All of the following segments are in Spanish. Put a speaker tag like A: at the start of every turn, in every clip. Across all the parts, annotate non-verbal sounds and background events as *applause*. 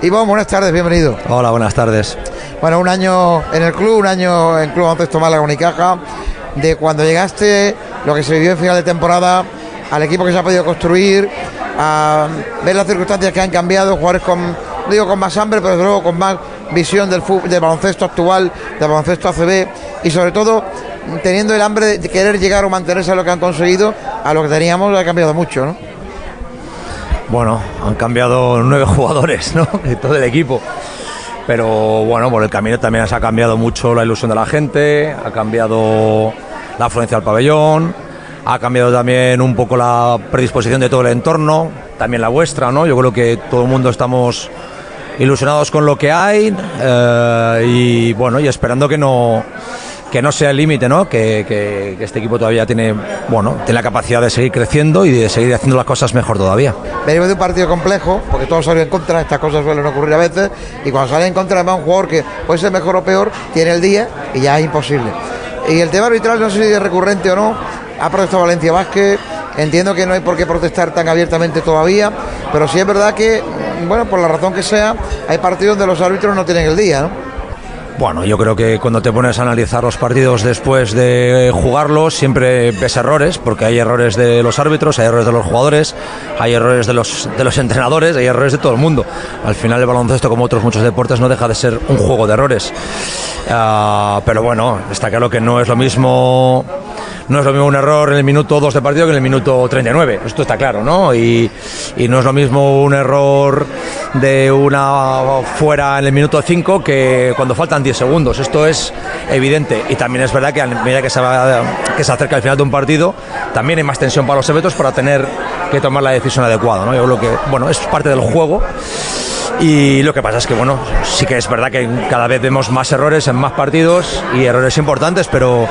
A: Ivonne, buenas tardes, bienvenido.
B: Hola, buenas tardes.
A: Bueno, un año en el club, un año en Club Baloncesto Málaga Unicaja, de cuando llegaste, lo que se vivió en final de temporada, al equipo que se ha podido construir, a ver las circunstancias que han cambiado, jugadores con, no digo con más hambre, pero desde luego con más visión del, fútbol, del baloncesto actual, del baloncesto ACB y sobre todo teniendo el hambre de querer llegar o mantenerse a lo que han conseguido, a lo que teníamos ha cambiado mucho, ¿no?
B: Bueno, han cambiado nueve *laughs* jugadores, ¿no? Todo el equipo. Pero bueno, por el camino también se ha cambiado mucho la ilusión de la gente, ha cambiado la afluencia al pabellón, ha cambiado también un poco la predisposición de todo el entorno, también la vuestra, ¿no? Yo creo que todo el mundo estamos ilusionados con lo que hay eh, y bueno, y esperando que no que no sea el límite, ¿no? Que, que- este equipo todavía tiene, bueno, tiene la capacidad de seguir creciendo y de seguir haciendo las cosas mejor todavía.
A: Venimos de un partido complejo, porque todos salen en contra, estas cosas suelen ocurrir a veces, y cuando sale en contra además un jugador que puede ser mejor o peor, tiene el día y ya es imposible. Y el tema arbitral, no sé si es recurrente o no, ha protestado Valencia Vázquez, entiendo que no hay por qué protestar tan abiertamente todavía, pero sí es verdad que, bueno, por la razón que sea, hay partidos donde los árbitros no tienen el día, ¿no?
B: Bueno, yo creo que cuando te pones a analizar los partidos después de jugarlos, siempre ves errores, porque hay errores de los árbitros, hay errores de los jugadores, hay errores de los, de los *laughs* entrenadores, hay errores de todo el mundo. Al final el baloncesto, como otros muchos deportes, no deja de ser un juego de errores. Ah, pero bueno, está claro que no es lo mismo no es lo mismo un error en el minuto 2 de partido que en el minuto 39. Esto está claro, ¿no? Y, no es lo mismo un error de una fuera en el minuto 5 que cuando faltan 10 segundos. Esto es evidente. Y también es verdad que a medida que se, va, que se acerca el final de un partido, también hay más tensión para los árbitros para tener que tomar la decisión adecuada, ¿no? Yo creo que, bueno, es parte del juego. Y lo que pasa es que, bueno, sí que es verdad que cada vez vemos más errores en más partidos y errores importantes, pero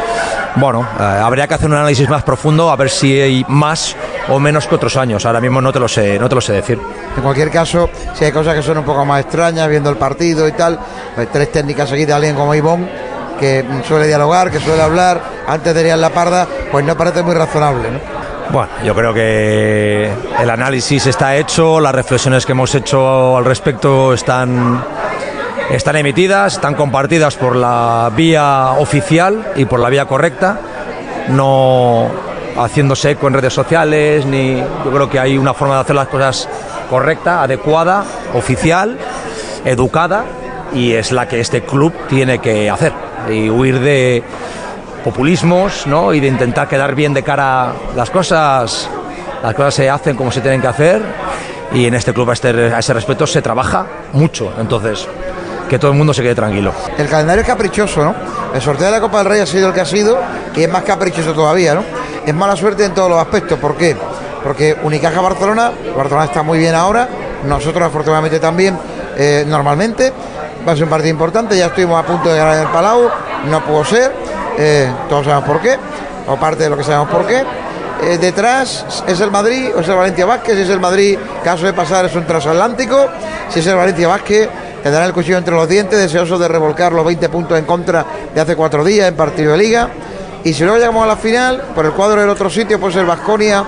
B: bueno, eh, habría que hacer un análisis más profundo a ver si hay más o menos que otros años. Ahora mismo no te lo sé, no te lo sé decir.
A: En cualquier caso, si hay cosas que son un poco más extrañas, viendo el partido y tal, pues tres técnicas seguidas, alguien como Ivón, que suele dialogar, que suele hablar, antes de ir la parda, pues no parece muy razonable, ¿no?
B: Bueno, yo creo que el análisis está hecho, las reflexiones que hemos hecho al respecto están, están emitidas, están compartidas por la vía oficial y por la vía correcta, no haciéndose eco en redes sociales, ni yo creo que hay una forma de hacer las cosas correcta, adecuada, oficial, educada, y es la que este club tiene que hacer, y huir de populismos, ¿no? Y de intentar quedar bien de cara las cosas, las cosas se hacen como se tienen que hacer y en este club a, este, a ese respecto se trabaja mucho, entonces que todo el mundo se quede tranquilo.
A: El calendario es caprichoso, ¿no? El sorteo de la Copa del Rey ha sido el que ha sido y es más caprichoso todavía, ¿no? Es mala suerte en todos los aspectos, ¿por qué? Porque Unicaja Barcelona, Barcelona está muy bien ahora, nosotros afortunadamente también, eh, normalmente, va a ser un partido importante, ya estuvimos a punto de ganar el Palau, no pudo ser, eh, todos sabemos por qué, o parte de lo que sabemos por qué. Eh, detrás es el Madrid o es el Valencia Vázquez, si es el Madrid, caso de pasar es un transatlántico, si es el Valencia Vázquez, tendrán el cuchillo entre los dientes, deseosos de revolcar los 20 puntos en contra de hace cuatro días en partido de liga. Y si luego llegamos a la final, por el cuadro del otro sitio puede ser Vasconia,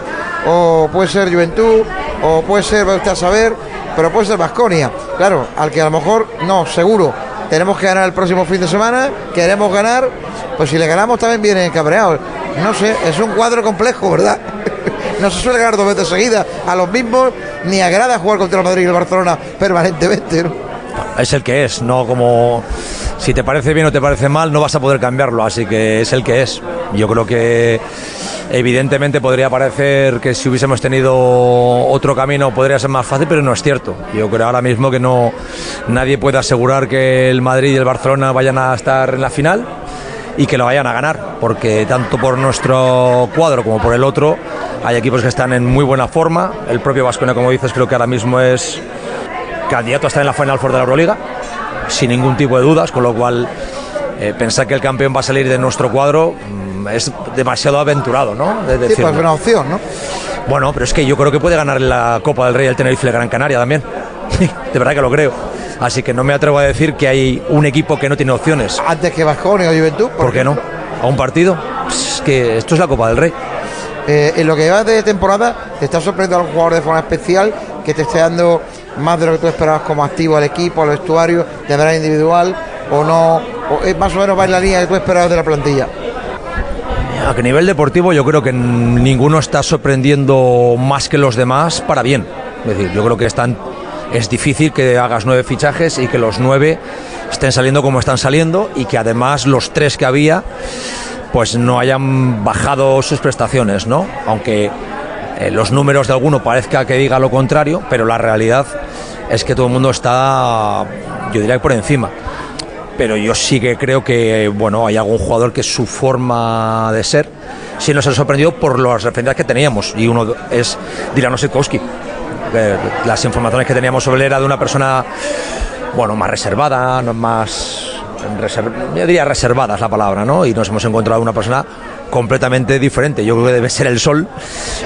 A: o puede ser Juventud, o puede ser, va usted a saber, pero puede ser Vasconia. Claro, al que a lo mejor, no, seguro, tenemos que ganar el próximo fin de semana, queremos ganar, pues si le ganamos también vienen cabreados. No sé, es un cuadro complejo, ¿verdad? *laughs* No se suele ganar dos veces seguidas a los mismos, ni agrada jugar contra el Madrid y el Barcelona permanentemente, ¿no?
B: Es el que es, no como si te parece bien o te parece mal, no vas a poder cambiarlo, así que es el que es. Yo creo que evidentemente podría parecer que si hubiésemos tenido otro camino podría ser más fácil, pero no es cierto. Yo creo ahora mismo que no nadie puede asegurar que el Madrid y el Barcelona vayan a estar en la final y que lo vayan a ganar, porque tanto por nuestro cuadro como por el otro hay equipos que están en muy buena forma. El propio Vasconia, como dices, creo que ahora mismo es candidato a estar en la Final Four de la Euroliga, sin ningún tipo de dudas, con lo cual eh, pensar que el campeón va a salir de nuestro cuadro mm, es demasiado aventurado, ¿no? De
A: Sí, pues es una opción, ¿no?
B: Bueno, pero es que yo creo que puede ganar la Copa del Rey el Tenerife Gran Canaria también. *laughs* de verdad que lo creo. Así que no me atrevo a decir que hay un equipo que no tiene opciones.
A: Antes que Vasconia o Juventud.
B: ¿Por qué no? ¿A un partido? Es que esto es la Copa del Rey.
A: Eh, en lo que va de temporada, te está sorprendiendo algún jugador de forma especial que te esté dando más de lo que tú esperabas como activo al equipo, al vestuario, de manera individual, o no, o es más o menos va en la línea que tú esperabas de la plantilla.
B: A nivel deportivo yo creo que ninguno está sorprendiendo más que los demás para bien. Es decir, yo creo que es difícil que hagas nueve fichajes y que los nueve estén saliendo como están saliendo y que además los tres que había pues no hayan bajado sus prestaciones, ¿no? Aunque eh, los números de alguno parezca que diga lo contrario, pero la realidad es que todo el mundo está, yo diría por encima. Pero yo sí que creo que, bueno, hay algún jugador que su forma de ser sí nos ha sorprendido por las referencias que teníamos. Y uno es Dilano Sikowski. Las informaciones que teníamos sobre él era de una persona, bueno, más reservada, más yo diría reservada es la palabra, ¿no? Y nos hemos encontrado una persona completamente diferente. Yo creo que debe ser el sol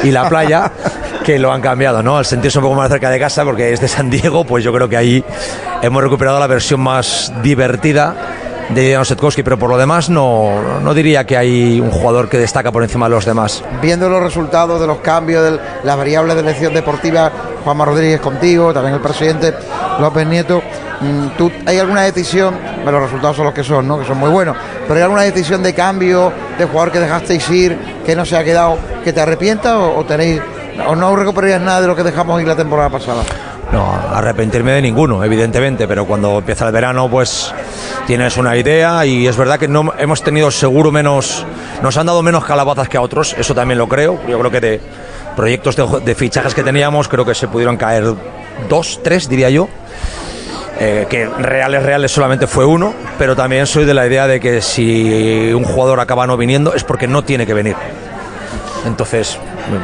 B: y la playa *laughs* que lo han cambiado, ¿no? Al sentirse un poco más cerca de casa, porque es de San Diego, pues yo creo que ahí hemos recuperado la versión más divertida de Jan Setkowski, pero por lo demás no, no diría que hay un jugador que destaca por encima de los demás.
A: Viendo los resultados de los cambios, de las variables de elección deportiva, Juanma Rodríguez contigo, también el presidente López Nieto, mm, ¿tú, ¿hay alguna decisión? Bueno, los resultados son los que son, ¿no? Que son muy buenos, pero ¿hay alguna decisión de cambio de jugador que dejasteis ir, que no se ha quedado, que te arrepientas o, tenéis, o no recuperarías nada de lo que dejamos ir la temporada pasada?
B: No, arrepentirme de ninguno, evidentemente, pero cuando empieza el verano, pues tienes una idea y es verdad que no hemos tenido seguro menos, nos han dado menos calabazas que a otros, eso también lo creo. Yo creo que de proyectos de, fichajes que teníamos, creo que se pudieron caer dos, tres, diría yo. Eh, que reales, reales solamente fue uno, pero también soy de la idea de que si un jugador acaba no viniendo es porque no tiene que venir. Entonces,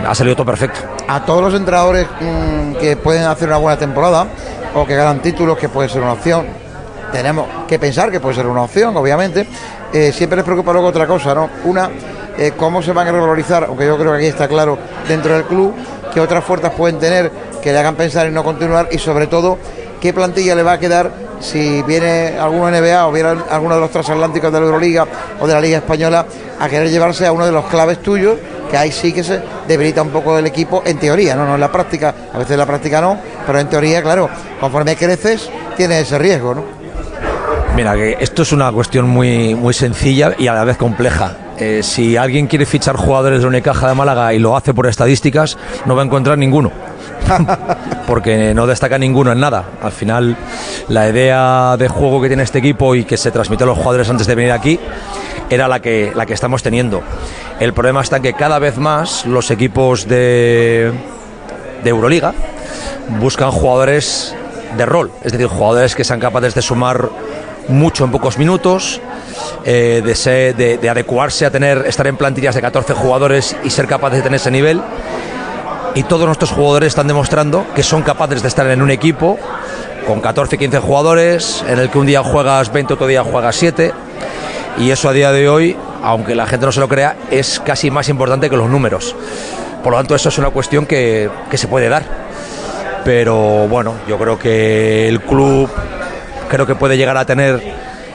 B: ha salido todo perfecto.
A: A todos los entrenadores mm, que pueden hacer una buena temporada o que ganan títulos, que puede ser una opción, tenemos que pensar que puede ser una opción, obviamente. Eh, siempre les preocupa luego otra cosa, ¿no? Una, eh, cómo se van a revalorizar, aunque yo creo que aquí está claro dentro del club, qué otras fuerzas pueden tener que le hagan pensar en no continuar y sobre todo qué plantilla le va a quedar si viene alguno NBA o viene alguno de los transatlánticos de la Euroliga o de la Liga Española a querer llevarse a uno de los claves tuyos que ahí sí que se debilita un poco el equipo en teoría, no, no en la práctica, a veces en la práctica no, pero en teoría, claro, conforme creces tienes ese riesgo, ¿no?
B: Mira, que esto es una cuestión muy, muy sencilla y a la vez compleja. Eh, si alguien quiere fichar jugadores de Unicaja de Málaga y lo hace por estadísticas, no va a encontrar ninguno. *laughs* porque no destaca ninguno en nada. Al final, la idea de juego que tiene este equipo y que se transmitió a los jugadores antes de venir aquí era la que, la que estamos teniendo. El problema está en que cada vez más los equipos de, de Euroliga buscan jugadores de rol, es decir, jugadores que sean capaces de sumar mucho en pocos minutos, eh, de, de, adecuarse a tener, estar en plantillas de 14 jugadores y ser capaces de tener ese nivel. Y todos nuestros jugadores están demostrando que son capaces de estar en un equipo con 14, 15 jugadores, en el que un día juegas 20, otro día juegas 7. Y eso a día de hoy aunque la gente no se lo crea, es casi más importante que los números. Por lo tanto, eso es una cuestión que, se puede dar. Pero bueno, yo creo que el club creo que puede llegar a tener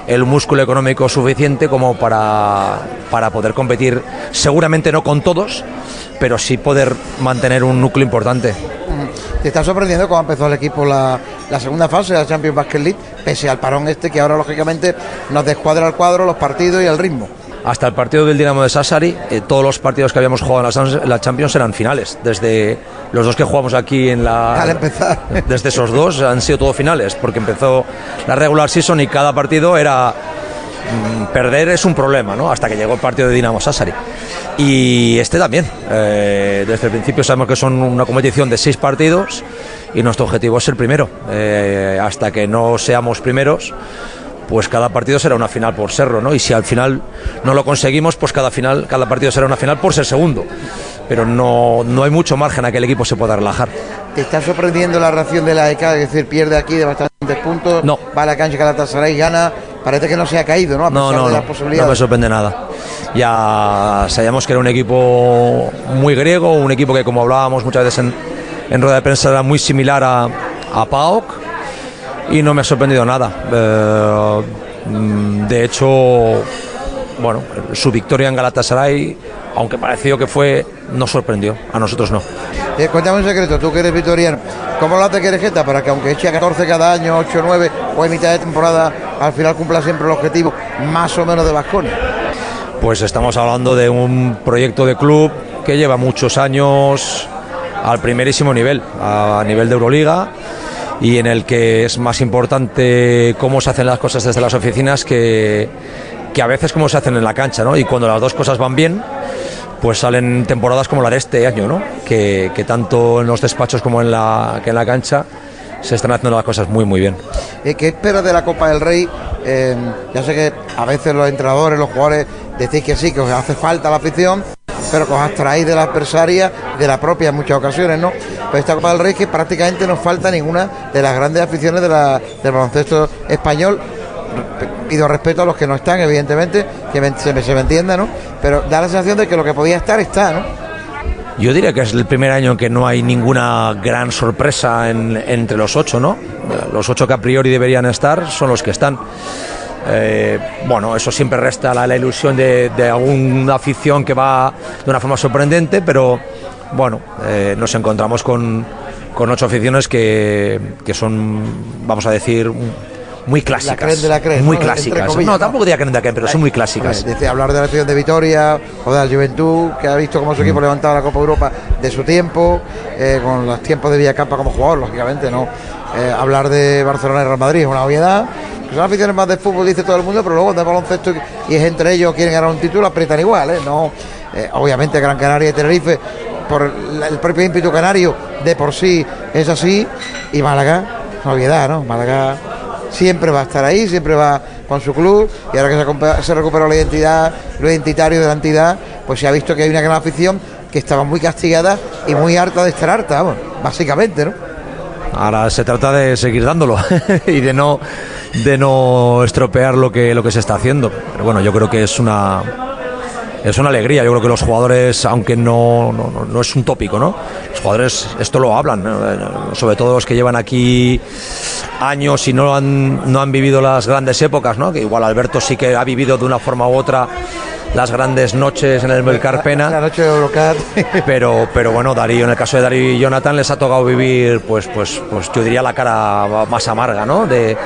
B: el músculo económico suficiente como para, para poder competir, seguramente no con todos, pero sí poder mantener un núcleo importante.
A: ¿Te está sorprendiendo cómo empezó el equipo la, segunda fase de la Champions Basket League, pese al parón este que ahora lógicamente nos descuadra el cuadro, los partidos y el ritmo?
B: Hasta el partido del Dinamo de Sassari, eh, todos los partidos que habíamos jugado en la, Champions eran finales. Desde los dos que jugamos aquí en la. *laughs*
A: Al empezar.
B: Desde esos dos han sido todos finales, porque empezó la regular season y cada partido era. Mm, perder es un problema, ¿no? Hasta que llegó el partido de Dinamo Sassari. Y este también. Eh, desde el principio sabemos que son una competición de seis partidos y nuestro objetivo es ser primero. Eh, hasta que no seamos primeros pues cada partido será una final por serlo, ¿no? Y si al final no lo conseguimos, pues cada final, cada partido será una final por ser segundo. Pero no, no hay mucho margen a que el equipo se pueda relajar.
A: ¿Te está sorprendiendo la reacción de la ECA? Es decir, pierde aquí de bastantes puntos,
B: no.
A: va a la cancha Galatasaray y gana. Parece que no se ha caído, ¿no? A
B: no, no, no, me sorprende nada. Ya sabíamos que era un equipo muy griego, un equipo que, como hablábamos muchas veces en, en rueda de prensa, era muy similar a, a PAOK y no me ha sorprendido nada. Eh, de hecho, bueno, su victoria en Galatasaray, aunque pareció que fue, no sorprendió, a nosotros no.
A: Eh, cuéntame un secreto, tú que eres vitoriano, ¿cómo lo hace Querejeta para que aunque eche a 14 cada año, 8, 9 o en mitad de temporada, al final cumpla siempre el objetivo más o menos de Vasconia?
B: Pues estamos hablando de un proyecto de club que lleva muchos años al primerísimo nivel, a nivel de Euroliga y en el que es más importante cómo se hacen las cosas desde las oficinas que, que a veces cómo se hacen en la cancha, ¿no? Y cuando las dos cosas van bien, pues salen temporadas como la de este año, ¿no? Que, que tanto en los despachos como en la, que en la cancha se están haciendo las cosas muy muy bien.
A: ¿Qué esperas de la Copa del Rey? Eh, ya sé que a veces los entrenadores, los jugadores decís que sí, que os hace falta la afición, pero que os abstraéis de la adversaria, de la propia en muchas ocasiones, ¿no? Pero esta Copa del Rey que prácticamente no falta ninguna de las grandes aficiones de del baloncesto español. Pido respeto a los que no están, evidentemente, que se, me, se entienda, ¿no? Pero da la sensación de que lo que podía estar está, ¿no?
B: Yo diría que es el primer año en que no hay ninguna gran sorpresa en, entre los ocho, ¿no? Los ocho que a priori deberían estar son los que están. Eh, bueno, eso siempre resta la, la ilusión de, de, alguna afición que va de una forma sorprendente, pero bueno, eh, nos encontramos con, con ocho aficiones que, que, son, vamos a decir, muy clásicas.
A: La creen de la creen,
B: muy
A: ¿no?
B: clásicas.
A: Comillas,
B: no, tampoco diría creen de la creen, pero son muy clásicas.
A: Hablar de la afición de Vitoria o de la Juventud, que ha visto cómo su equipo
B: Mm.
A: levantaba la Copa Europa de su tiempo, eh, con los tiempos de Villacampa como jugador, lógicamente, ¿no? Hablar de Barcelona y Real Madrid es una obviedad. Son aficiones más de fútbol, dice todo el mundo, pero luego de baloncesto y, es entre ellos quieren ganar un título, aprietan igual, ¿eh? No, eh, obviamente Gran Canaria y Tenerife, por el propio ímpetu canario, de por sí es así, y Málaga, una obviedad, ¿no? Málaga siempre va a estar ahí, siempre va con su club y ahora que se, se recuperó la identidad, lo identitario de la entidad, pues se ha visto que hay una gran afición que estaba muy castigada y muy harta de estar harta, vamos, básicamente, ¿no?
B: Ahora se trata de seguir dándolo *laughs* y de no de no estropear lo que lo que se está haciendo. Pero bueno, yo creo que es una es una alegría. Yo creo que los jugadores, aunque no, no, no- es un tópico, ¿no? Los jugadores esto lo hablan, ¿no? Sobre todo los que llevan aquí años y no han, no han vivido las grandes épocas, ¿no? Que igual Alberto sí que ha vivido de una forma u otra las grandes noches en el Melcar Pena
A: La noche de Eurocat. *laughs*
B: pero pero bueno Darío en el caso de Darío y Jonathan les ha tocado vivir pues pues pues yo diría la cara más amarga no de,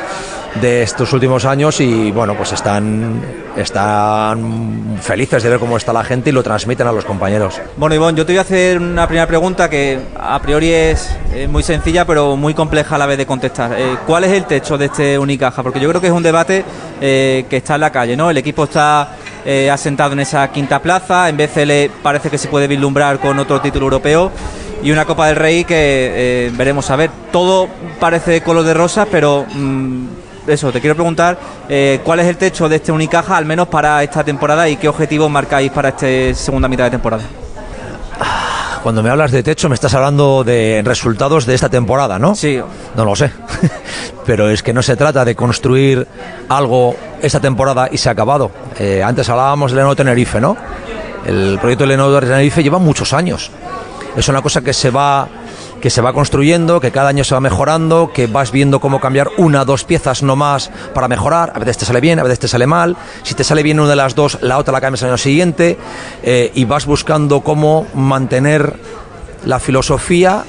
B: de estos últimos años y bueno pues están están felices de ver cómo está la gente y lo transmiten a los compañeros
C: Bueno, Ivonne, yo te voy a hacer una primera pregunta que a priori es muy sencilla, pero muy compleja a la vez de contestar. Eh, ¿Cuál es el techo de este Unicaja? Porque yo creo que es un debate eh, que está en la calle, ¿no? El equipo está eh, asentado en esa quinta plaza, en BCL parece que se puede vislumbrar con otro título europeo y una Copa del Rey que veremos a ver. Todo parece color de rosa, pero mm, eso, te quiero preguntar eh, cuál es el techo de este Unicaja, al menos para esta temporada, y qué objetivos marcáis para esta segunda mitad de temporada.
B: cuando me hablas de techo me estás hablando de resultados de esta temporada no
C: Sí,
B: no lo sé *laughs* pero es que no se trata de construir algo esta temporada y se ha acabado. Eh, antes hablábamos del Lenovo Tenerife no el proyecto del Lenovo Tenerife lleva muchos años. Es una cosa que se va que se va construyendo, que cada año se va mejorando, que vas viendo cómo cambiar una, dos piezas no más para mejorar. A veces te sale bien, a veces te sale mal. Si te sale bien una de las dos, la otra la cambias al año siguiente. eh, y vas buscando cómo mantener la filosofía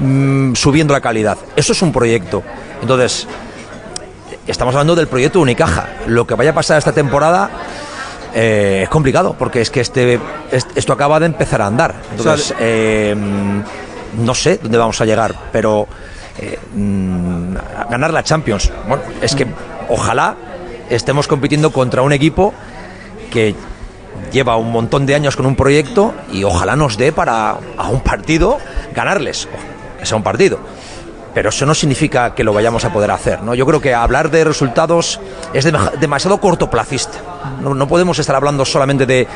B: mm, subiendo la calidad. Eso es un proyecto. Entonces, estamos hablando del proyecto Unicaja. Lo que vaya a pasar esta temporada eh, es complicado, porque es que este, est- esto acaba de empezar a andar. Entonces, eh, no sé dónde vamos a llegar, pero eh, mm, ganar la Champions. Bueno, es que ojalá estemos compitiendo contra un equipo que lleva un montón de años con un proyecto y ojalá nos dé para a un partido ganarles, que sea un partido. Pero eso no significa que lo vayamos a poder hacer. ¿no? Yo creo que hablar de resultados es dem- demasiado cortoplacista. No podemos estar hablando solamente de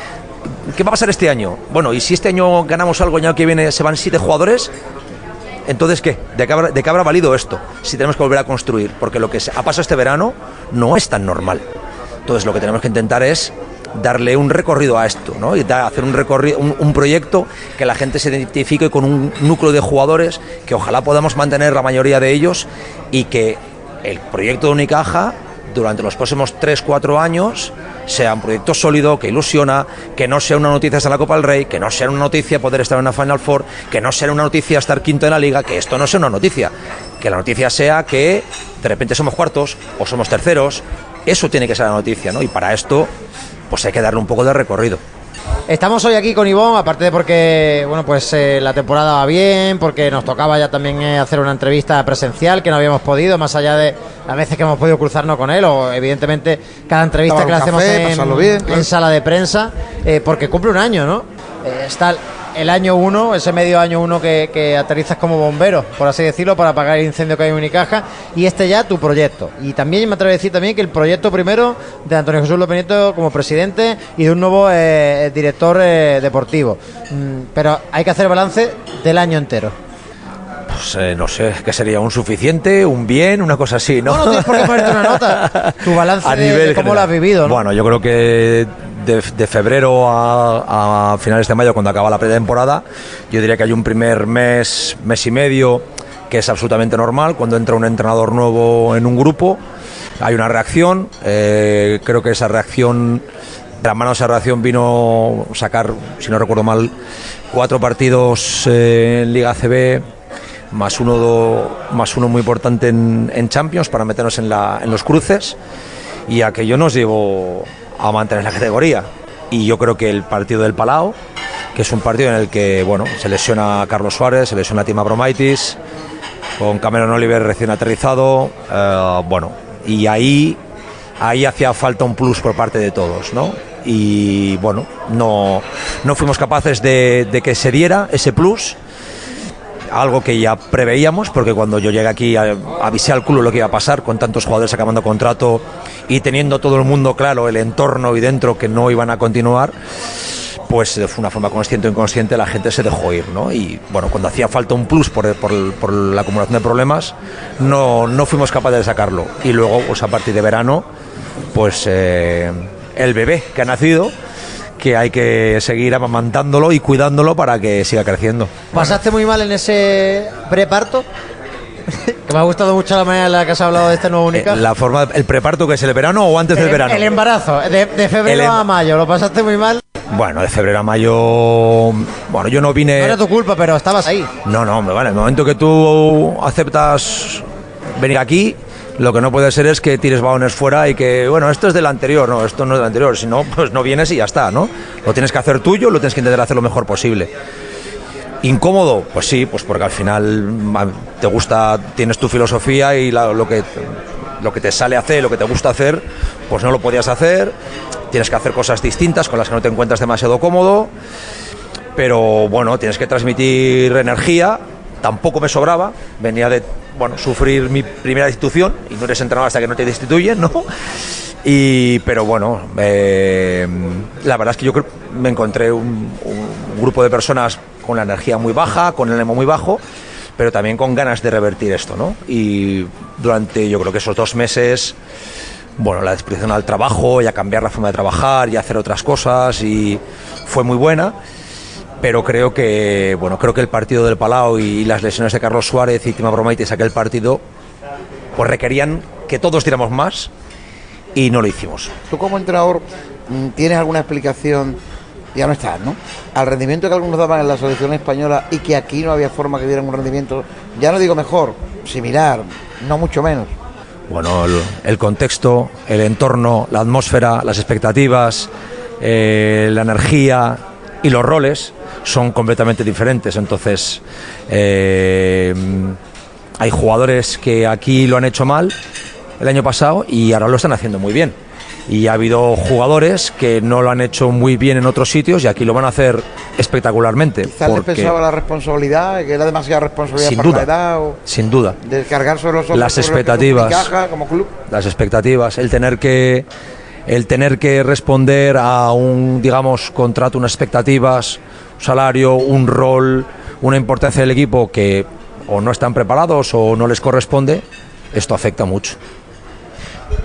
B: qué va a pasar este año. Bueno, y si este año ganamos algo, el año que viene se van siete jugadores, entonces, ¿qué? ¿De qué, habrá, ¿De qué habrá valido esto? Si tenemos que volver a construir. Porque lo que ha pasado este verano no es tan normal. Entonces, lo que tenemos que intentar es darle un recorrido a esto, ¿no? Y hacer un, recorrido, un proyecto que la gente se identifique con un núcleo de jugadores que ojalá podamos mantener la mayoría de ellos y que el proyecto de Unicaja durante los próximos 3-4 años sea un proyecto sólido, que ilusiona, que no sea una noticia estar en la Copa del Rey, que no sea una noticia poder estar en una Final Four, que no sea una noticia estar quinto en la liga, que esto no sea una noticia, que la noticia sea que de repente somos cuartos o somos terceros, eso tiene que ser la noticia, ¿no? Y para esto, pues hay que darle un poco de recorrido.
D: Estamos hoy aquí con Ivón, aparte de porque bueno pues eh, la temporada va bien, porque nos tocaba ya también eh, hacer una entrevista presencial que no habíamos podido, más allá de las veces que hemos podido cruzarnos con él, o evidentemente cada entrevista que le hacemos en, sala de prensa, eh, porque cumple un año, ¿no? está el año uno, ese medio año uno que, aterrizas como bombero, por así decirlo, para apagar el incendio que hay en Unicaja, y este ya tu proyecto. Y también me atrevo a decir también que el proyecto primero de Antonio Jesús López Nieto como presidente y de un nuevo eh, director eh, deportivo. Mm, pero hay que hacer balance del año entero.
B: Pues eh, no sé, ¿qué sería? ¿Un suficiente? ¿Un bien? Una cosa así, ¿no?
D: No, no tienes por qué ponerte una nota. *laughs* Tu balance a de, cómo lo has vivido,
B: Bueno, yo creo que de, febrero a, finales de mayo, cuando acaba la pretemporada, yo diría que hay un primer mes, mes y medio, que es absolutamente normal. Cuando entra un entrenador nuevo en un grupo, hay una reacción. Eh, creo que esa reacción, de la mano de esa reacción vino sacar, si no recuerdo mal, cuatro partidos eh, en Liga CB más uno, más uno muy importante en, Champions para meternos en, en los cruces y aquello nos llevó a mantener la categoría. Y yo creo que el partido del Palau, que es un partido en el que bueno, se lesiona a Carlos Suárez, se lesiona a Tima Bromaitis, con Cameron Oliver recién aterrizado, eh, bueno, y ahí, ahí hacía falta un plus por parte de todos, ¿no? Y bueno, no, no fuimos capaces de, de que se diera ese plus algo que ya preveíamos, porque cuando yo llegué aquí avisé al culo lo que iba a pasar, con tantos jugadores acabando contrato y teniendo todo el mundo claro, el entorno y dentro que no iban a continuar, pues de una forma consciente o inconsciente la gente se dejó ir, ¿no? Y bueno, cuando hacía falta un plus por, por, la acumulación de problemas, no, no, fuimos capaces de sacarlo. Y luego, pues a partir de verano, pues eh, el bebé que ha nacido, que hay que seguir amamantándolo y cuidándolo para que siga creciendo.
D: ¿Pasaste muy mal en ese preparto? *laughs* que me ha gustado mucho la manera en la que has hablado de este nuevo única.
B: Eh, la forma, el preparto que es el verano o antes del verano.
D: El embarazo, de, febrero em- a mayo, ¿lo pasaste muy mal?
B: Bueno, de febrero a mayo. Bueno, yo no vine.
D: No era tu culpa, pero estabas ahí.
B: No, no, vale. En el momento que tú aceptas venir aquí, lo que no puede ser es que tires balones fuera y que, bueno, esto es del anterior, no, esto no es del anterior, si no, pues no vienes y ya está, ¿no? Lo tienes que hacer tuyo, lo tienes que intentar hacer lo mejor posible. ¿Incómodo? Pues sí, pues porque al final te gusta, tienes tu filosofía y lo, que, lo que te sale hacer, lo que te gusta hacer, pues no lo podías hacer, tienes que hacer cosas distintas con las que no te encuentras demasiado cómodo, pero bueno, tienes que transmitir energía, tampoco me sobraba, venía de bueno, sufrir mi primera destitución y no eres entrenador hasta que no te destituyen, *laughs* ¿no? Y, pero bueno, eh, la verdad es que yo creo, me encontré un, grupo de personas con la energía muy baja, con el ánimo muy bajo, pero también con ganas de revertir esto, ¿no? Y durante yo creo que esos dos meses, bueno, la disposición al trabajo y a cambiar la forma de trabajar y hacer otras cosas y fue muy buena pero creo que bueno creo que el partido del Palau y las lesiones de Carlos Suárez y Tima Bromaitis aquel partido pues requerían que todos diéramos más y no lo hicimos.
A: Tú como entrenador tienes alguna explicación ya no estás, ¿no? Al rendimiento que algunos daban en la selección española y que aquí no había forma que dieran un rendimiento, ya no digo mejor, similar, no mucho menos.
B: Bueno, el, contexto, el entorno, la atmósfera, las expectativas, eh, la energía y los roles son completamente diferentes. Entonces, eh, hay jugadores que aquí lo han hecho mal el año pasado y ahora lo están haciendo muy bien. Y ha habido jugadores que no lo han hecho muy bien en otros sitios y aquí lo van a hacer espectacularmente.
A: Quizás porque... pensaba la responsabilidad, que era demasiada responsabilidad
B: sin
A: para
B: duda,
A: la edad.
B: sin duda.
A: De cargar sobre los
B: Las expectativas.
A: como club.
B: Las expectativas. El tener que el tener que responder a un, digamos, contrato, unas expectativas, salario, un rol, una importancia del equipo que o no están preparados o no les corresponde, esto afecta mucho.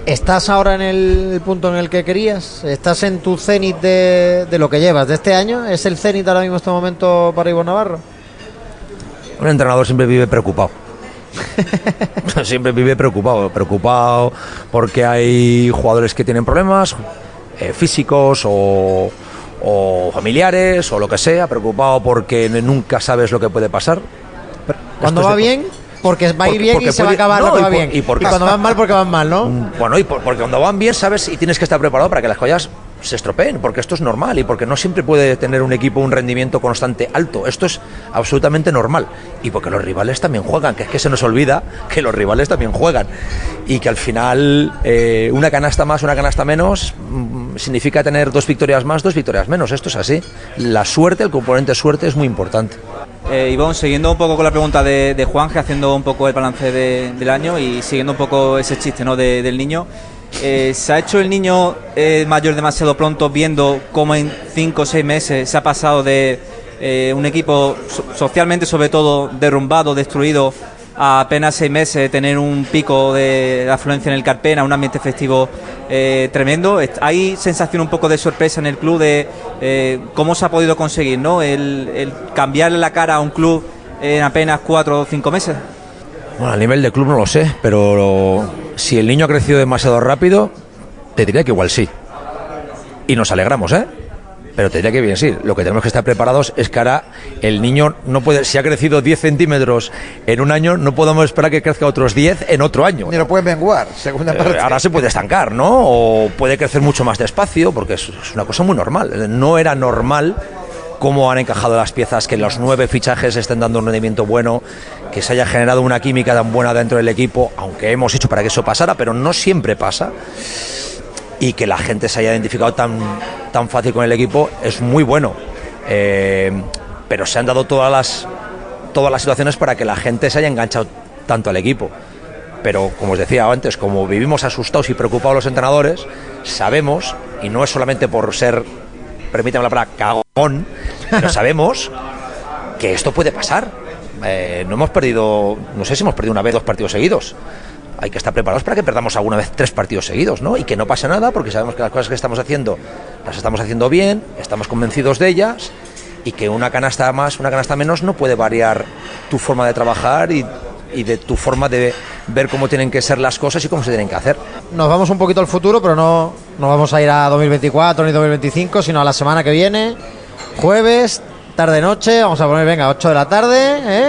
D: ¿Estás ahora en el punto en el que querías? ¿Estás en tu cenit de, lo que llevas de este año? ¿Es el cenit ahora mismo en este momento para Ivo Navarro?
B: Un entrenador siempre vive preocupado. *laughs* siempre vive preocupado, preocupado porque hay jugadores que tienen problemas, eh, físicos o, o familiares o lo que sea, preocupado porque nunca sabes lo que puede pasar.
D: Cuando va
B: de-
D: bien, porque va a ir bien
B: porque
D: y se va a acabar
B: no,
D: lo que va bien.
B: y
D: cuando van mal, porque van mal, ¿no?
B: Bueno, y por- porque cuando van bien sabes y tienes que estar preparado para que las cosas se estropeen, porque esto es normal y porque no siempre puede tener un equipo un rendimiento constante alto. Esto es absolutamente normal. Y porque los rivales también juegan, que es que se nos olvida que los rivales también juegan. Y que al final eh, una canasta más, una canasta menos, mm, significa tener dos victorias más, dos victorias menos. Esto es así. La suerte, el componente suerte es muy importante.
C: Eh, siguiendo un poco con la pregunta de, de Juanje, haciendo un poco el balance de- del año y siguiendo un poco ese chiste ¿no? de- del niño, eh, ¿se ha hecho el niño eh, mayor demasiado pronto viendo cómo en cinco o seis meses se ha pasado de eh, un equipo so- socialmente sobre todo derrumbado, destruido, a apenas seis meses tener un pico de afluencia en el Carpena, un ambiente festivo eh, tremendo. Hay sensación un poco de sorpresa en el club de eh, cómo se ha podido conseguir, ¿no? El, el cambiarle la cara a un club en apenas cuatro o cinco meses.
B: Bueno, a nivel de club no lo sé, pero si el niño ha crecido demasiado rápido, te diría que igual sí. Y nos alegramos, ¿eh? Pero te diría que bien sí. Lo que tenemos que estar preparados es que ahora el niño no puede, si ha crecido 10 centímetros en un año, no podemos esperar que crezca otros 10 en otro año.
A: Ni lo pueden menguar, segunda
B: Eh,
A: parte.
B: ahora se puede estancar, ¿no? O puede crecer mucho más despacio, porque es, es una cosa muy normal. No era normal cómo han encajado las piezas, que los nueve fichajes estén dando un rendimiento bueno, que se haya generado una química tan buena dentro del equipo, aunque hemos hecho para que eso pasara, pero no siempre pasa. Y que la gente se haya identificado tan, tan fácil con el equipo es muy bueno. Eh, pero se han dado todas las, todas las situaciones para que la gente se haya enganchado tanto al equipo pero como os decía antes, como vivimos asustados y preocupados los entrenadores, sabemos, y no es solamente por ser, permítame la palabra, cagón, pero *laughs* sabemos que esto puede pasar. Eh, no hemos perdido, no sé si hemos perdido una vez dos partidos seguidos. Hay que estar preparados para que perdamos alguna vez tres partidos seguidos, ¿no? Y que no pase nada porque sabemos que las cosas que estamos haciendo las estamos haciendo bien, estamos convencidos de ellas y que una canasta más, una canasta menos no puede variar tu forma de trabajar y, y de tu forma de ver cómo tienen que ser las cosas y cómo se tienen que hacer.
D: Nos vamos un poquito al futuro, pero no, no vamos a ir a 2024 ni 2025, sino a la semana que viene, jueves, tarde-noche, vamos a poner, venga, 8 de la tarde,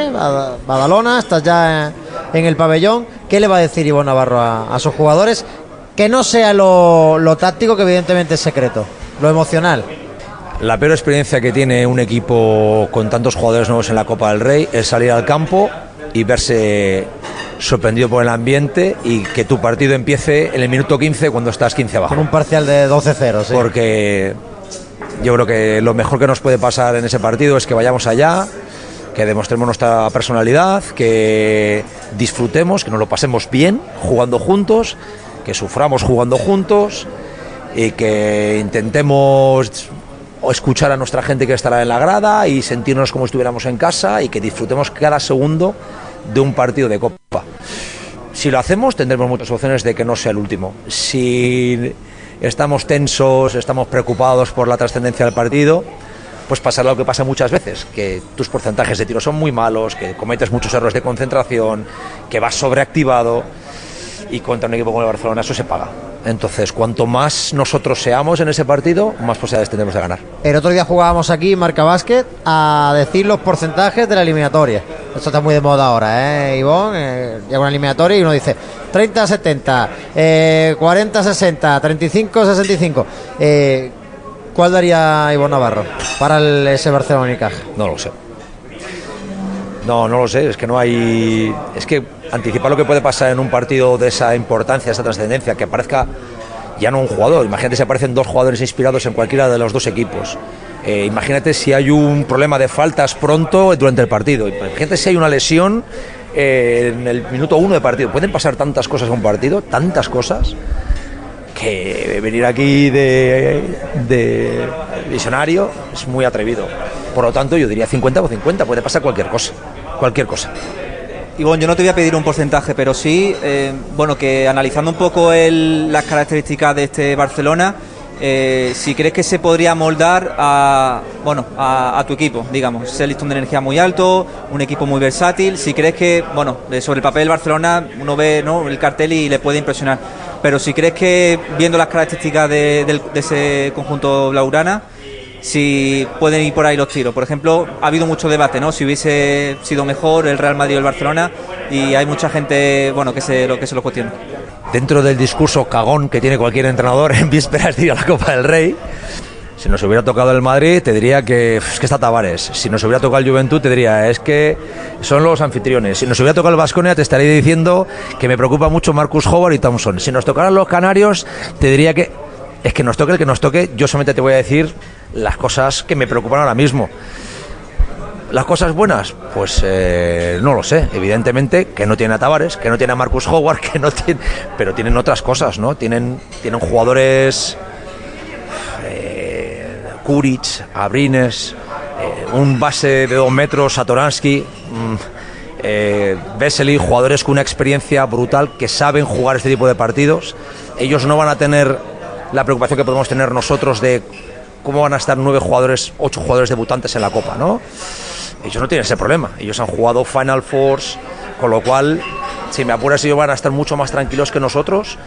D: ¿eh? Bad- Badalona, estás ya en el pabellón. ¿Qué le va a decir Ivonne Navarro a, a sus jugadores? Que no sea lo, lo táctico, que evidentemente es secreto, lo emocional.
B: La peor experiencia que tiene un equipo con tantos jugadores nuevos en la Copa del Rey es salir al campo y verse sorprendido por el ambiente y que tu partido empiece en el minuto 15 cuando estás 15 abajo.
D: Con un parcial de 12-0, sí.
B: Porque yo creo que lo mejor que nos puede pasar en ese partido es que vayamos allá, que demostremos nuestra personalidad, que disfrutemos, que nos lo pasemos bien jugando juntos, que suframos jugando juntos y que intentemos escuchar a nuestra gente que estará en la grada y sentirnos como estuviéramos en casa y que disfrutemos cada segundo de un partido de copa. Si lo hacemos, tendremos muchas opciones de que no sea el último. Si estamos tensos, estamos preocupados por la trascendencia del partido, pues pasará lo que pasa muchas veces, que tus porcentajes de tiro son muy malos, que cometes muchos errores de concentración, que vas sobreactivado y contra un equipo como el Barcelona eso se paga. Entonces, cuanto más nosotros seamos en ese partido, más posibilidades tendremos de ganar.
D: El otro día jugábamos aquí, Marca Básquet, a decir los porcentajes de la eliminatoria. Esto está muy de moda ahora, ¿eh, Ivonne? Eh, llega una eliminatoria y uno dice 30-70, eh, 40-60, 35-65. Eh, ¿Cuál daría Ivonne Navarro para el, ese Barcelona Unicaja?
B: No lo sé. No, no lo sé, es que no hay. Es que anticipar lo que puede pasar en un partido de esa importancia, esa trascendencia, que aparezca ya no un jugador. Imagínate si aparecen dos jugadores inspirados en cualquiera de los dos equipos. Eh, imagínate si hay un problema de faltas pronto durante el partido. Imagínate si hay una lesión eh, en el minuto uno de partido. Pueden pasar tantas cosas en un partido, tantas cosas, que venir aquí de, de visionario es muy atrevido. Por lo tanto, yo diría 50 o 50, puede pasar cualquier cosa. Cualquier cosa.
C: Y bueno, yo no te voy a pedir un porcentaje, pero sí, eh, bueno, que analizando un poco el- las características de este Barcelona, eh, si crees que se podría moldar a, bueno, a, tu equipo, digamos, ese listón de energía muy alto, un equipo muy versátil, si crees que, bueno, sobre el papel Barcelona uno ve ¿no? el cartel y le puede impresionar. Pero si crees que, viendo las características de, de ese conjunto Laurana, si pueden ir por ahí los tiros. Por ejemplo, ha habido mucho debate, ¿no? Si hubiese sido mejor el Real Madrid o el Barcelona, y hay mucha gente, bueno, que se lo, que se lo cuestiona.
B: dentro del discurso cagón que tiene cualquier entrenador en vísperas de ir a la Copa del Rey, si nos hubiera tocado el Madrid, te diría que es que está Tavares. Si nos hubiera tocado el Juventud, te diría es que son los anfitriones. Si nos hubiera tocado el Vasconia, te estaría diciendo que me preocupa mucho Marcus Howard y Thompson. Si nos tocaran los Canarios, te diría que es que nos toque el que nos toque. Yo solamente te voy a decir las cosas que me preocupan ahora mismo. Las cosas buenas, pues eh, no lo sé. Evidentemente que no tiene a Tavares, que no tiene a Marcus Howard, *laughs* que no tiene, pero tienen otras cosas, ¿no? Tienen, tienen jugadores, Kuric, Abrines, eh, un base de dos metros, Satoransky, mm, eh, Vesely, jugadores con una experiencia brutal que saben jugar este tipo de partidos. Ellos no van a tener la preocupación que podemos tener nosotros de cómo van a estar nueve jugadores, ocho jugadores debutantes en la Copa, ¿no? Ellos no tienen ese problema. Ellos han jugado Final Fours, con lo cual, si me apuras, ellos van a estar mucho más tranquilos que nosotros.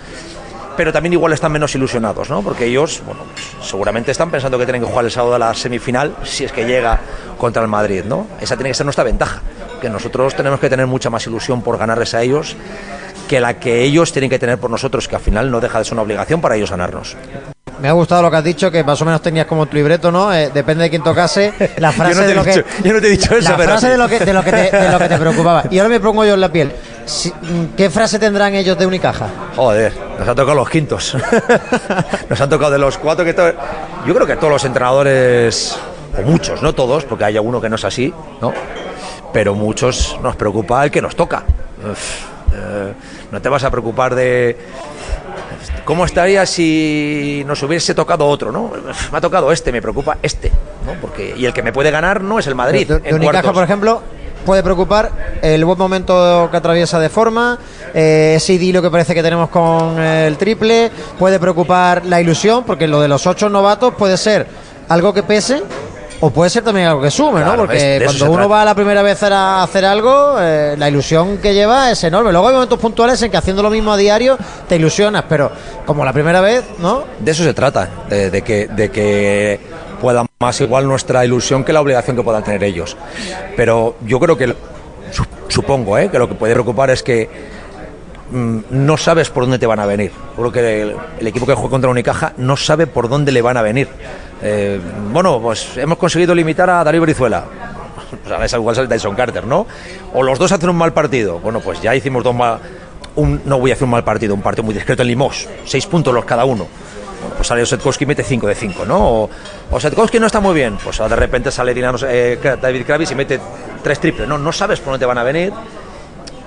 B: Pero también igual están menos ilusionados, ¿no? Porque ellos, bueno, pues, seguramente están pensando que tienen que jugar el sábado a la semifinal, si es que llega contra el Madrid, ¿no? Esa tiene que ser nuestra ventaja, que nosotros tenemos que tener mucha más ilusión por ganarles a ellos que la que ellos tienen que tener por nosotros, que al final no deja de ser una obligación para ellos ganarnos.
D: Me ha gustado lo que has dicho, que más o menos tenías como tu libreto, ¿no? Eh, depende de quién tocase, la frase *laughs*
B: yo, no te
D: de
B: he
D: lo
B: dicho,
D: que...
B: yo no te he dicho eso,
D: la
B: pero
D: frase
B: sí.
D: de lo, que, de, lo que te, de lo que te *laughs* preocupaba. Y ahora me pongo yo en la piel. ¿Qué frase tendrán ellos de Unicaja?
B: Joder, nos han tocado los quintos. *laughs* nos han tocado de los cuatro que to- Yo creo que todos los entrenadores, o muchos, no todos, porque hay alguno que no es así, ¿no? Pero muchos nos preocupa el que nos toca. Uf, eh, no te vas a preocupar de cómo estaría si nos hubiese tocado otro, ¿no? Me ha tocado este, me preocupa este, ¿no? Porque y el que me puede ganar no es el Madrid.
D: De, de
B: en
D: Unicaja,
B: cuartos.
D: por ejemplo, puede preocupar el buen momento que atraviesa de forma, eh, ese idilio que parece que tenemos con el triple, puede preocupar la ilusión, porque lo de los ocho novatos puede ser algo que pese. O puede ser también algo que sume,
B: Claro,
D: ¿no? Porque cuando uno va la primera vez a hacer algo, eh, la ilusión que lleva es enorme. Luego hay momentos puntuales en que haciendo lo mismo a diario te ilusionas, pero como la primera vez, ¿no?
B: De eso se trata, de, de que, de que pueda más igual nuestra ilusión que la obligación que puedan tener ellos. Pero yo creo que, su- supongo, ¿eh? que lo que puede preocupar es que mm, no sabes por dónde te van a venir. Creo que el, equipo que juega contra Unicaja no sabe por dónde le van a venir. Eh, bueno, pues hemos conseguido limitar a Darío Brizuela. *laughs* Pues ahora es igual sale Dyson Carter, ¿no? O los dos hacen un mal partido. Bueno, pues ya hicimos dos mal. Un, no voy a hacer un mal partido, un partido muy discreto en Limos. Seis puntos los cada uno. Bueno, pues sale Osetkowski y mete 5 de 5, ¿no? O, Osetkowski no está muy bien. Pues ahora de repente sale Dinamo, eh, David Kravis y mete tres triples. No, no sabes por dónde te van a venir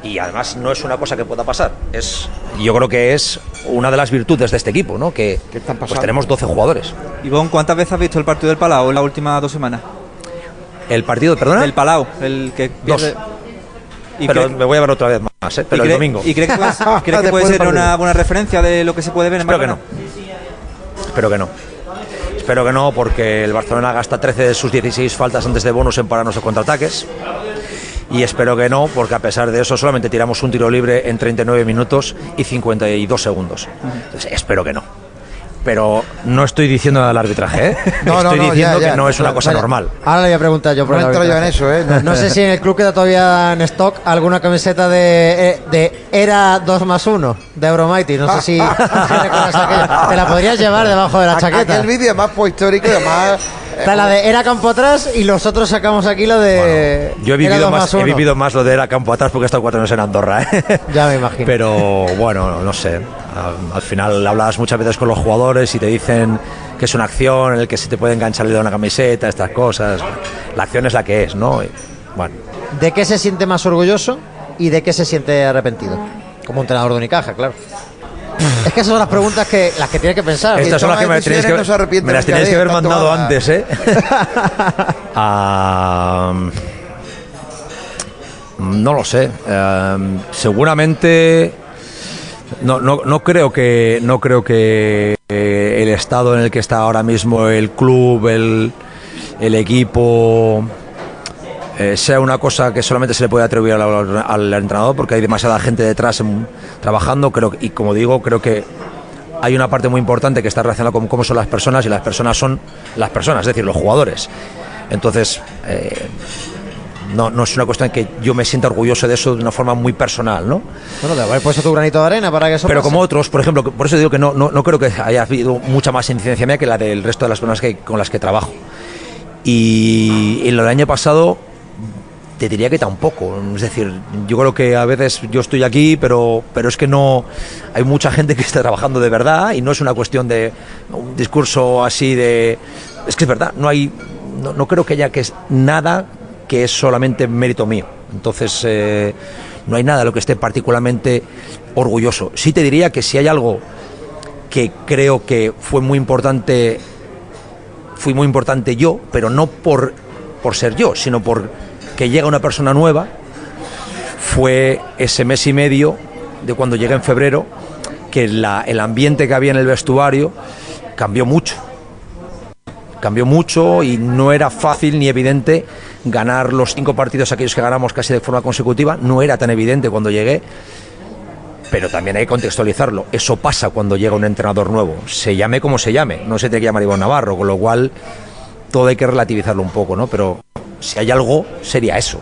B: y además no es una cosa que pueda pasar. Es, yo creo que es una de las virtudes de este equipo, ¿no? Que
A: ¿Qué están
B: pues tenemos 12 jugadores.
C: Ivonne, ¿cuántas veces has visto el partido del Palau en las últimas dos semanas?
B: El partido, perdona,
C: Del Palau, el que
B: Dos.
C: ¿Y
B: pero me voy a ver otra vez más, ¿eh? Pero el domingo.
C: ¿Y crees que, puede- *laughs* crees que puede ser una buena referencia de lo que se puede ver en
B: Espero que no. Espero que no. Espero que no, porque el Barcelona gasta 13 de sus 16 faltas antes de bonus en pararnos de contraataques. Y espero que no, porque a pesar de eso solamente tiramos un tiro libre en 39 minutos y 52 segundos. Entonces, espero que no. Pero no estoy diciendo al arbitraje, ¿eh? *laughs*
A: No, no,
B: estoy
A: no,
B: diciendo
A: ya, ya.
B: que no es una cosa
D: Vale,
B: normal.
D: Ahora le voy a preguntar yo por
A: No
D: el
A: entro yo en eso, ¿eh?
D: No sé si en el club queda todavía en stock alguna camiseta de, eh, de Era 2 más 1 de Euromighty. No sé *laughs* si te la podrías llevar debajo de la
A: Aqu-
D: chaqueta.
A: Aquel vídeo es más histórico y además.
D: Está la de Era campo atrás y nosotros sacamos aquí lo de.
B: Yo he vivido,
D: 2
B: más, he vivido más lo de era campo atrás porque he estado cuatro años en Andorra. ¿eh?
D: Ya me imagino.
B: Pero bueno, no sé. Al, al final hablas muchas veces con los jugadores y te dicen que es una acción en el que se te puede enganchar el dedo a una camiseta, estas cosas. La acción es la que es, ¿no? Y, bueno,
D: ¿De qué se siente más orgulloso y de qué se siente arrepentido? Como entrenador de Unicaja, claro. es que esas son las preguntas que las que tiene que pensar.
B: estas son las que me, tenéis que,
A: no se arrepiente
B: me las
A: de
B: que haber mandado antes, ¿eh? *laughs* Ah, no lo sé. Eh, seguramente no, no, no creo que no creo que eh, el estado en el que está ahora mismo el club, el, el equipo eh, sea una cosa que solamente se le puede atribuir al, entrenador porque hay demasiada gente detrás trabajando creo y como digo creo que hay una parte muy importante que está relacionada con cómo son las personas y las personas son las personas es decir los jugadores. Entonces eh, no, no es una cuestión que yo me sienta orgulloso de eso de una forma muy personal no
D: Bueno, de haber puesto tu granito de arena para que eso
B: pero
D: pase.
B: como otros, por ejemplo, por eso digo que no, no, no creo que haya habido mucha más incidencia mía que la del resto de las personas que, con las que trabajo. Y en lo del año pasado te diría que tampoco. Es decir, yo creo que a veces yo estoy aquí, pero, pero es que no. Hay mucha gente que está trabajando de verdad y no es una cuestión de un discurso así de. Es que es verdad, no hay. No, no creo que haya que es nada que es solamente mérito mío. Entonces, eh, no hay nada de lo que esté particularmente orgulloso. Sí te diría que si hay algo que creo que fue muy importante fui muy importante yo, pero no por, por ser yo, sino por que llega una persona nueva, fue ese mes y medio de cuando llegué en febrero, que la- el ambiente que había en el vestuario cambió mucho. Cambió mucho y no era fácil ni evidente ganar los cinco partidos aquellos que ganamos casi de forma consecutiva, no era tan evidente cuando llegué, pero también hay que contextualizarlo. Eso pasa cuando llega un entrenador nuevo, se llame como se llame, no se tiene que llamar Iván Navarro, con lo cual todo hay que relativizarlo un poco, ¿no? Pero si hay algo, sería eso.